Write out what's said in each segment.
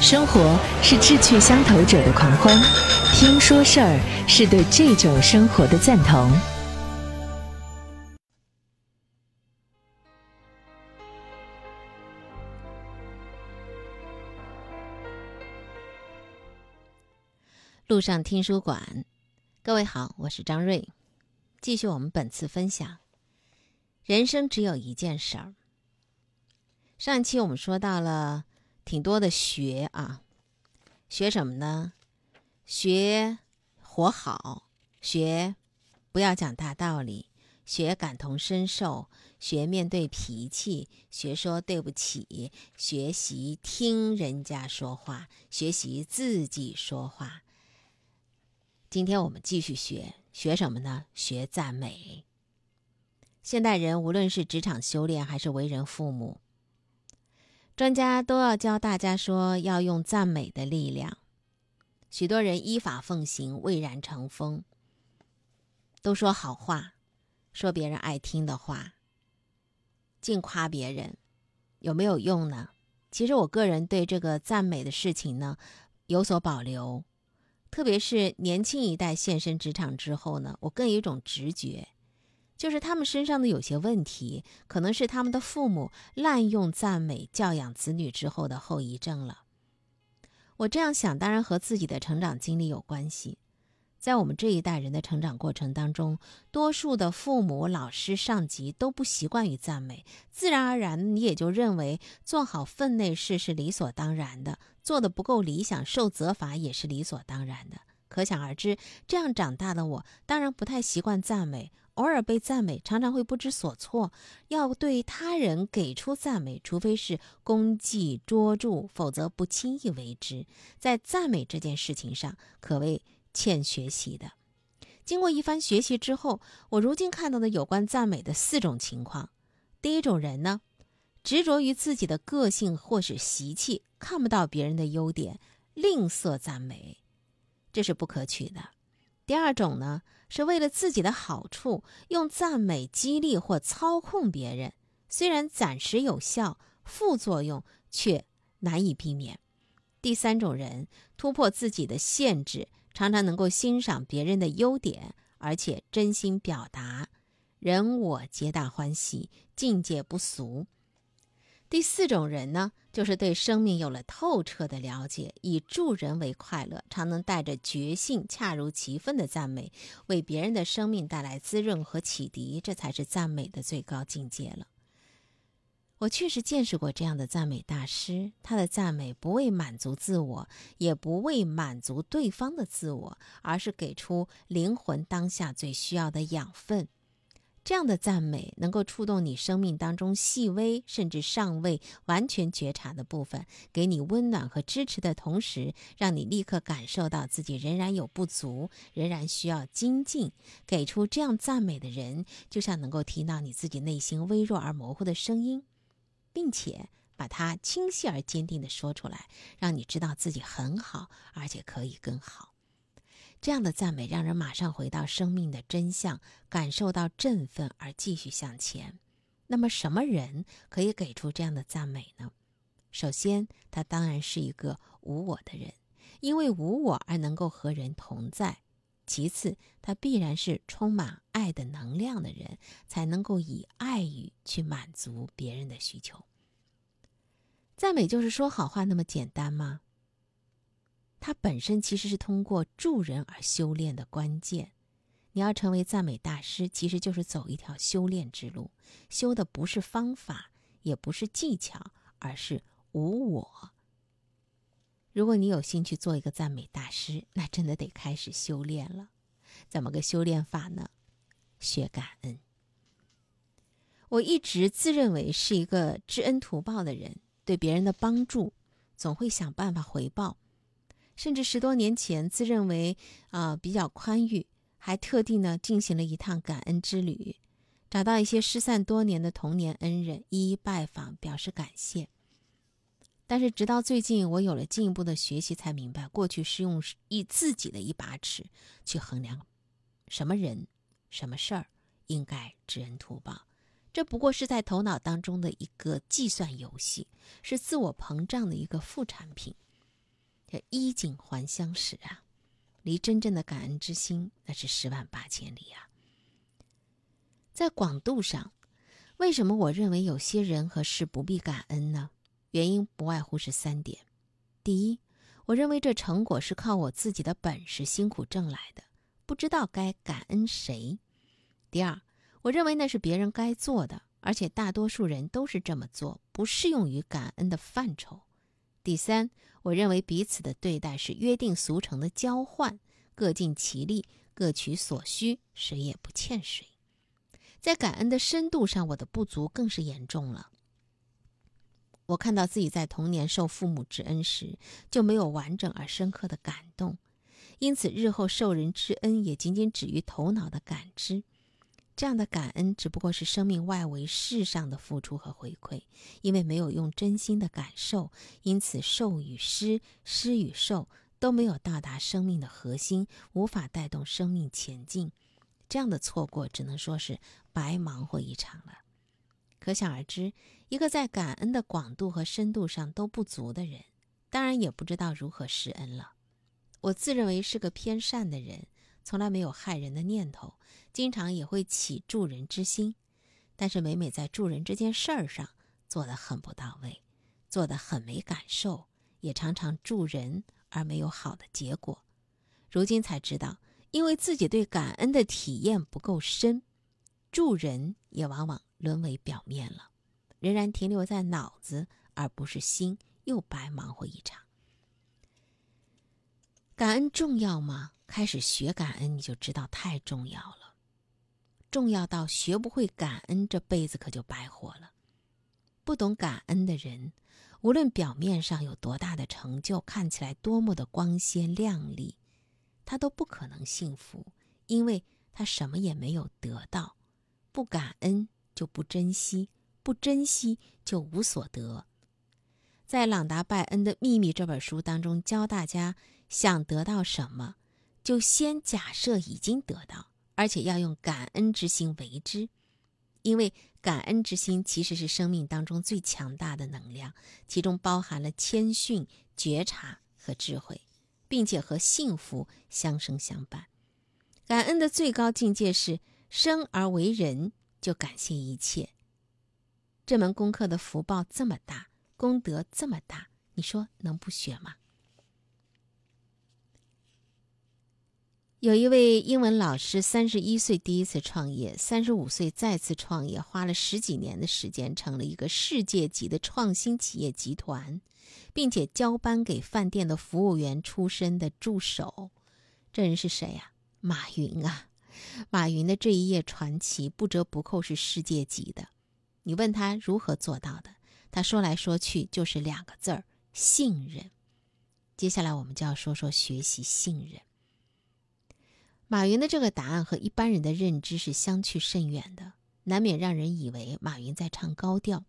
生活是志趣相投者的狂欢，听说事儿是对这种生活的赞同。路上听书馆，各位好，我是张瑞，继续我们本次分享。人生只有一件事儿。上一期我们说到了挺多的学啊，学什么呢？学活好，学不要讲大道理，学感同身受，学面对脾气，学说对不起，学习听人家说话，学习自己说话。今天我们继续学学什么呢？学赞美。现代人无论是职场修炼，还是为人父母，专家都要教大家说要用赞美的力量。许多人依法奉行，蔚然成风，都说好话，说别人爱听的话，净夸别人，有没有用呢？其实我个人对这个赞美的事情呢有所保留。特别是年轻一代现身职场之后呢，我更有一种直觉，就是他们身上的有些问题，可能是他们的父母滥用赞美教养子女之后的后遗症了。我这样想，当然和自己的成长经历有关系。在我们这一代人的成长过程当中，多数的父母、老师、上级都不习惯于赞美，自然而然你也就认为做好分内事是理所当然的，做的不够理想受责罚也是理所当然的。可想而知，这样长大的我当然不太习惯赞美，偶尔被赞美，常常会不知所措。要对他人给出赞美，除非是功绩卓著，否则不轻易为之。在赞美这件事情上，可谓。欠学习的。经过一番学习之后，我如今看到的有关赞美的四种情况：第一种人呢，执着于自己的个性或是习气，看不到别人的优点，吝啬赞美，这是不可取的；第二种呢，是为了自己的好处，用赞美激励或操控别人，虽然暂时有效，副作用却难以避免；第三种人，突破自己的限制。常常能够欣赏别人的优点，而且真心表达，人我皆大欢喜，境界不俗。第四种人呢，就是对生命有了透彻的了解，以助人为快乐，常能带着觉性，恰如其分的赞美，为别人的生命带来滋润和启迪，这才是赞美的最高境界了。我确实见识过这样的赞美大师，他的赞美不为满足自我，也不为满足对方的自我，而是给出灵魂当下最需要的养分。这样的赞美能够触动你生命当中细微甚至尚未完全觉察的部分，给你温暖和支持的同时，让你立刻感受到自己仍然有不足，仍然需要精进。给出这样赞美的人，就像能够听到你自己内心微弱而模糊的声音。并且把它清晰而坚定的说出来，让你知道自己很好，而且可以更好。这样的赞美让人马上回到生命的真相，感受到振奋而继续向前。那么，什么人可以给出这样的赞美呢？首先，他当然是一个无我的人，因为无我而能够和人同在。其次，他必然是充满爱的能量的人，才能够以爱语去满足别人的需求。赞美就是说好话那么简单吗？它本身其实是通过助人而修炼的关键。你要成为赞美大师，其实就是走一条修炼之路，修的不是方法，也不是技巧，而是无我。如果你有兴趣做一个赞美大师，那真的得开始修炼了。怎么个修炼法呢？学感恩。我一直自认为是一个知恩图报的人，对别人的帮助总会想办法回报。甚至十多年前，自认为啊比较宽裕，还特地呢进行了一趟感恩之旅，找到一些失散多年的童年恩人，一一拜访，表示感谢。但是，直到最近，我有了进一步的学习，才明白，过去是用一自己的一把尺去衡量什么人、什么事儿应该知恩图报，这不过是在头脑当中的一个计算游戏，是自我膨胀的一个副产品。这衣锦还乡时啊，离真正的感恩之心那是十万八千里啊。在广度上，为什么我认为有些人和事不必感恩呢？原因不外乎是三点：第一，我认为这成果是靠我自己的本事辛苦挣来的，不知道该感恩谁；第二，我认为那是别人该做的，而且大多数人都是这么做，不适用于感恩的范畴；第三，我认为彼此的对待是约定俗成的交换，各尽其力，各取所需，谁也不欠谁。在感恩的深度上，我的不足更是严重了。我看到自己在童年受父母之恩时，就没有完整而深刻的感动，因此日后受人之恩也仅仅止于头脑的感知。这样的感恩只不过是生命外围事上的付出和回馈，因为没有用真心的感受，因此受与施、施与受都没有到达生命的核心，无法带动生命前进。这样的错过，只能说是白忙活一场了。可想而知，一个在感恩的广度和深度上都不足的人，当然也不知道如何施恩了。我自认为是个偏善的人。从来没有害人的念头，经常也会起助人之心，但是每每在助人这件事儿上做得很不到位，做得很没感受，也常常助人而没有好的结果。如今才知道，因为自己对感恩的体验不够深，助人也往往沦为表面了，仍然停留在脑子而不是心，又白忙活一场。感恩重要吗？开始学感恩，你就知道太重要了。重要到学不会感恩，这辈子可就白活了。不懂感恩的人，无论表面上有多大的成就，看起来多么的光鲜亮丽，他都不可能幸福，因为他什么也没有得到。不感恩就不珍惜，不珍惜就无所得。在《朗达·拜恩的秘密》这本书当中，教大家想得到什么，就先假设已经得到，而且要用感恩之心为之，因为感恩之心其实是生命当中最强大的能量，其中包含了谦逊、觉察和智慧，并且和幸福相生相伴。感恩的最高境界是生而为人就感谢一切。这门功课的福报这么大。功德这么大，你说能不学吗？有一位英文老师，三十一岁第一次创业，三十五岁再次创业，花了十几年的时间，成了一个世界级的创新企业集团，并且交班给饭店的服务员出身的助手。这人是谁呀？马云啊！马云的这一页传奇，不折不扣是世界级的。你问他如何做到的？他说来说去就是两个字儿：信任。接下来我们就要说说学习信任。马云的这个答案和一般人的认知是相去甚远的，难免让人以为马云在唱高调。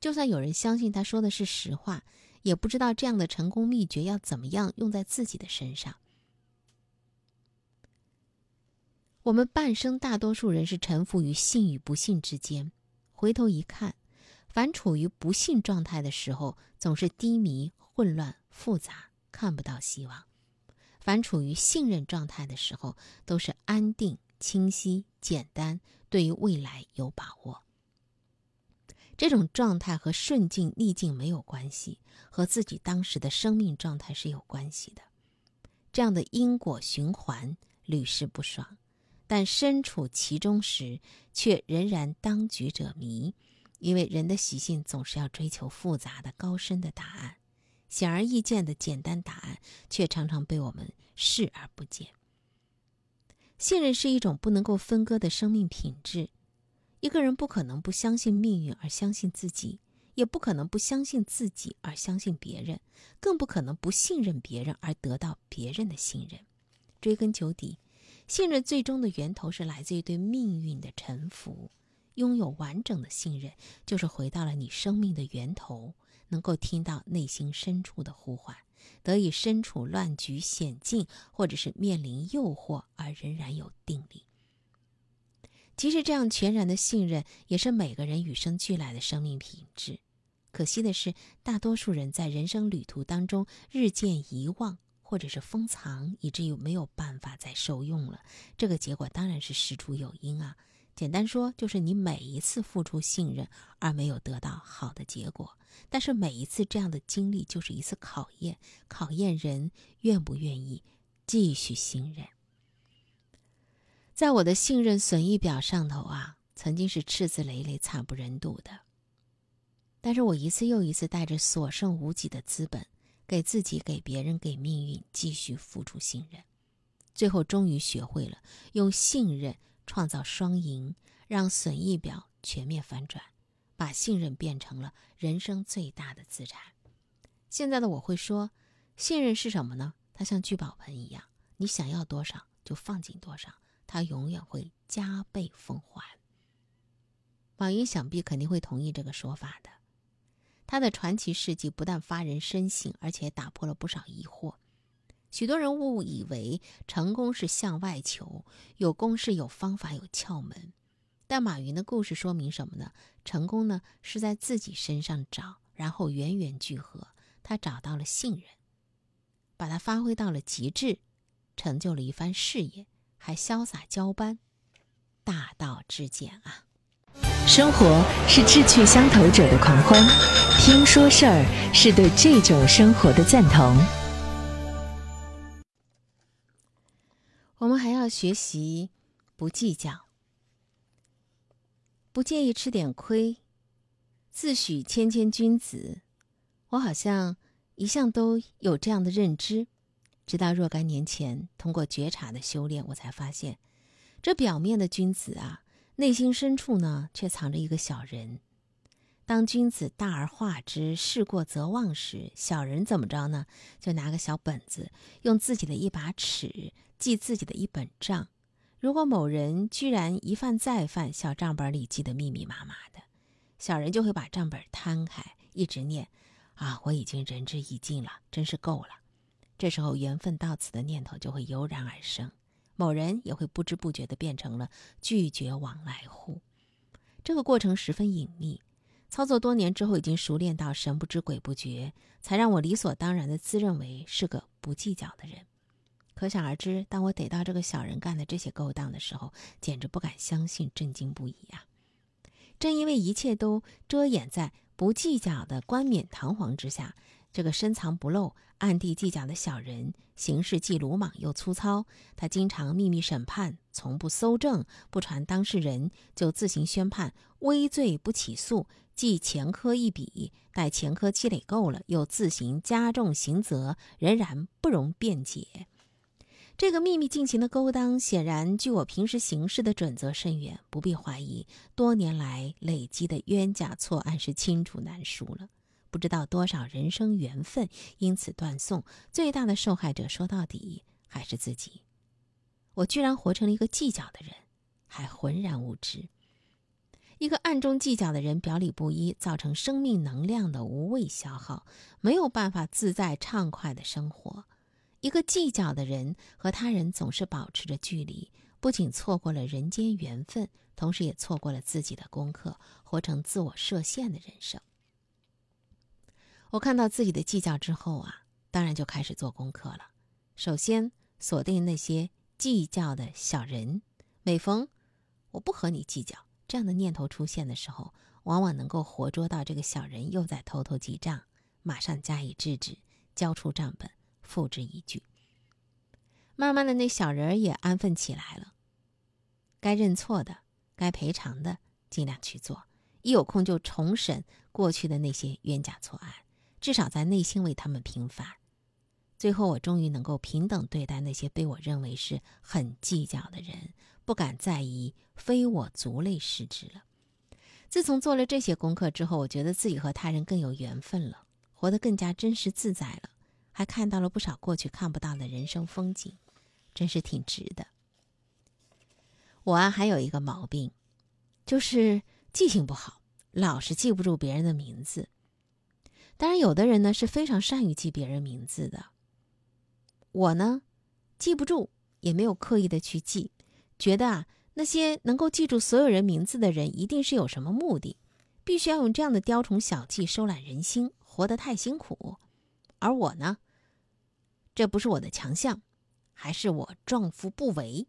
就算有人相信他说的是实话，也不知道这样的成功秘诀要怎么样用在自己的身上。我们半生大多数人是臣服于信与不信之间，回头一看。凡处于不信状态的时候，总是低迷、混乱、复杂，看不到希望；凡处于信任状态的时候，都是安定、清晰、简单，对于未来有把握。这种状态和顺境逆境没有关系，和自己当时的生命状态是有关系的。这样的因果循环屡试不爽，但身处其中时，却仍然当局者迷。因为人的习性总是要追求复杂的、高深的答案，显而易见的简单答案却常常被我们视而不见。信任是一种不能够分割的生命品质。一个人不可能不相信命运而相信自己，也不可能不相信自己而相信别人，更不可能不信任别人而得到别人的信任。追根究底，信任最终的源头是来自于对命运的臣服。拥有完整的信任，就是回到了你生命的源头，能够听到内心深处的呼唤，得以身处乱局险境，或者是面临诱惑而仍然有定力。其实，这样全然的信任，也是每个人与生俱来的生命品质。可惜的是，大多数人在人生旅途当中日渐遗忘，或者是封藏，以至于没有办法再受用了。这个结果当然是事出有因啊。简单说，就是你每一次付出信任而没有得到好的结果，但是每一次这样的经历就是一次考验，考验人愿不愿意继续信任。在我的信任损益表上头啊，曾经是赤字累累、惨不忍睹的。但是我一次又一次带着所剩无几的资本，给自己、给别人、给命运继续付出信任，最后终于学会了用信任。创造双赢，让损益表全面反转，把信任变成了人生最大的资产。现在的我会说，信任是什么呢？它像聚宝盆一样，你想要多少就放进多少，它永远会加倍奉还。马云想必肯定会同意这个说法的。他的传奇事迹不但发人深省，而且打破了不少疑惑。许多人误以为成功是向外求，有公式、有方法、有窍门。但马云的故事说明什么呢？成功呢是在自己身上找，然后源源聚合。他找到了信任，把它发挥到了极致，成就了一番事业，还潇洒交班，大道至简啊！生活是志趣相投者的狂欢，听说事儿是对这种生活的赞同。要学习不计较，不介意吃点亏，自诩谦谦君子。我好像一向都有这样的认知，直到若干年前，通过觉察的修炼，我才发现，这表面的君子啊，内心深处呢，却藏着一个小人。当君子大而化之，事过则忘时，小人怎么着呢？就拿个小本子，用自己的一把尺记自己的一本账。如果某人居然一犯再犯，小账本里记得密密麻麻的，小人就会把账本摊开，一直念：“啊，我已经仁至义尽了，真是够了。”这时候缘分到此的念头就会油然而生，某人也会不知不觉地变成了拒绝往来户。这个过程十分隐秘。操作多年之后，已经熟练到神不知鬼不觉，才让我理所当然的自认为是个不计较的人。可想而知，当我逮到这个小人干的这些勾当的时候，简直不敢相信，震惊不已呀！正因为一切都遮掩在不计较的冠冕堂皇之下。这个深藏不露、暗地计较的小人，行事既鲁莽又粗糙。他经常秘密审判，从不搜证，不传当事人，就自行宣判，微罪不起诉，记前科一笔。待前科积累够了，又自行加重刑责，仍然不容辩解。这个秘密进行的勾当，显然距我平时行事的准则甚远。不必怀疑，多年来累积的冤假错案是清楚难书了。不知道多少人生缘分因此断送，最大的受害者说到底还是自己。我居然活成了一个计较的人，还浑然无知。一个暗中计较的人，表里不一，造成生命能量的无谓消耗，没有办法自在畅快的生活。一个计较的人和他人总是保持着距离，不仅错过了人间缘分，同时也错过了自己的功课，活成自我设限的人生。我看到自己的计较之后啊，当然就开始做功课了。首先锁定那些计较的小人，每逢我不和你计较这样的念头出现的时候，往往能够活捉到这个小人又在偷偷记账，马上加以制止，交出账本，付之一炬。慢慢的，那小人也安分起来了，该认错的，该赔偿的，尽量去做。一有空就重审过去的那些冤假错案。至少在内心为他们平反，最后我终于能够平等对待那些被我认为是很计较的人，不敢再以非我族类视之了。自从做了这些功课之后，我觉得自己和他人更有缘分了，活得更加真实自在了，还看到了不少过去看不到的人生风景，真是挺值的。我啊，还有一个毛病，就是记性不好，老是记不住别人的名字。当然，有的人呢是非常善于记别人名字的。我呢，记不住，也没有刻意的去记，觉得啊，那些能够记住所有人名字的人，一定是有什么目的，必须要用这样的雕虫小技收揽人心，活得太辛苦。而我呢，这不是我的强项，还是我壮夫不为。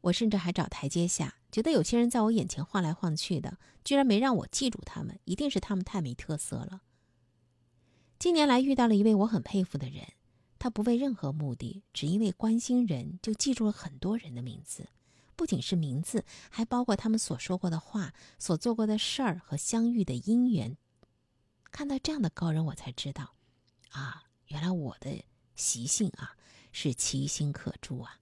我甚至还找台阶下，觉得有些人在我眼前晃来晃去的，居然没让我记住他们，一定是他们太没特色了。近年来遇到了一位我很佩服的人，他不为任何目的，只因为关心人就记住了很多人的名字，不仅是名字，还包括他们所说过的话、所做过的事儿和相遇的因缘。看到这样的高人，我才知道，啊，原来我的习性啊是其心可诛啊。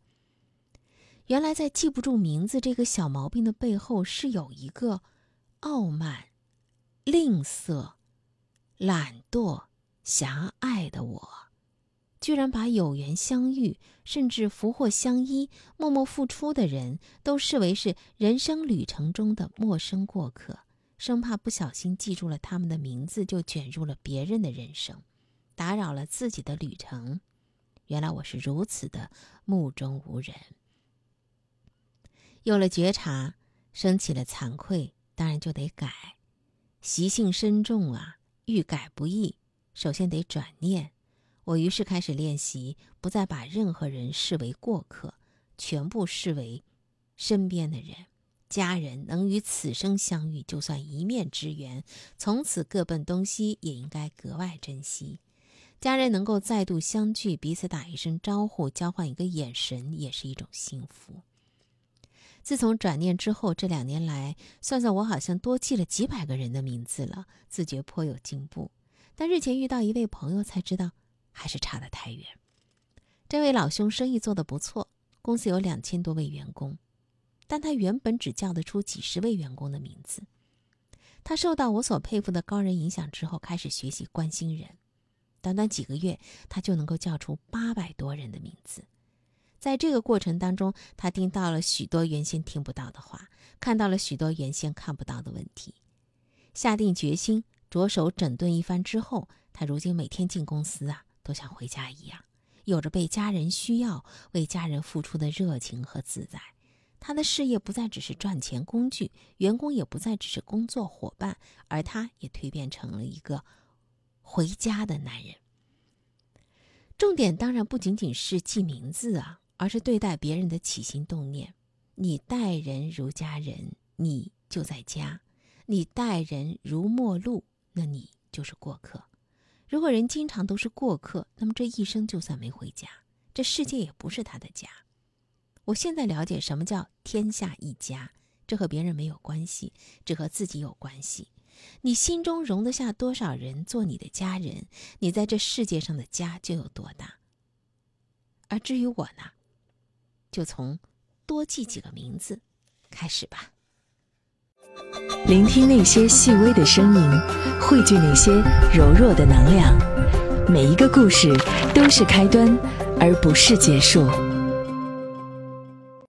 原来在记不住名字这个小毛病的背后，是有一个傲慢、吝啬、懒惰。狭隘的我，居然把有缘相遇，甚至福祸相依、默默付出的人都视为是人生旅程中的陌生过客，生怕不小心记住了他们的名字，就卷入了别人的人生，打扰了自己的旅程。原来我是如此的目中无人。有了觉察，升起了惭愧，当然就得改。习性深重啊，欲改不易。首先得转念，我于是开始练习，不再把任何人视为过客，全部视为身边的人、家人。能与此生相遇，就算一面之缘，从此各奔东西，也应该格外珍惜。家人能够再度相聚，彼此打一声招呼，交换一个眼神，也是一种幸福。自从转念之后，这两年来，算算我好像多记了几百个人的名字了，自觉颇有进步。但日前遇到一位朋友，才知道还是差得太远。这位老兄生意做得不错，公司有两千多位员工，但他原本只叫得出几十位员工的名字。他受到我所佩服的高人影响之后，开始学习关心人，短短几个月，他就能够叫出八百多人的名字。在这个过程当中，他听到了许多原先听不到的话，看到了许多原先看不到的问题，下定决心。着手整顿一番之后，他如今每天进公司啊，都像回家一样，有着被家人需要、为家人付出的热情和自在。他的事业不再只是赚钱工具，员工也不再只是工作伙伴，而他也蜕变成了一个回家的男人。重点当然不仅仅是记名字啊，而是对待别人的起心动念。你待人如家人，你就在家；你待人如陌路。那你就是过客。如果人经常都是过客，那么这一生就算没回家，这世界也不是他的家。我现在了解什么叫天下一家，这和别人没有关系，只和自己有关系。你心中容得下多少人做你的家人，你在这世界上的家就有多大。而至于我呢，就从多记几个名字开始吧。聆听那些细微的声音，汇聚那些柔弱的能量。每一个故事都是开端，而不是结束。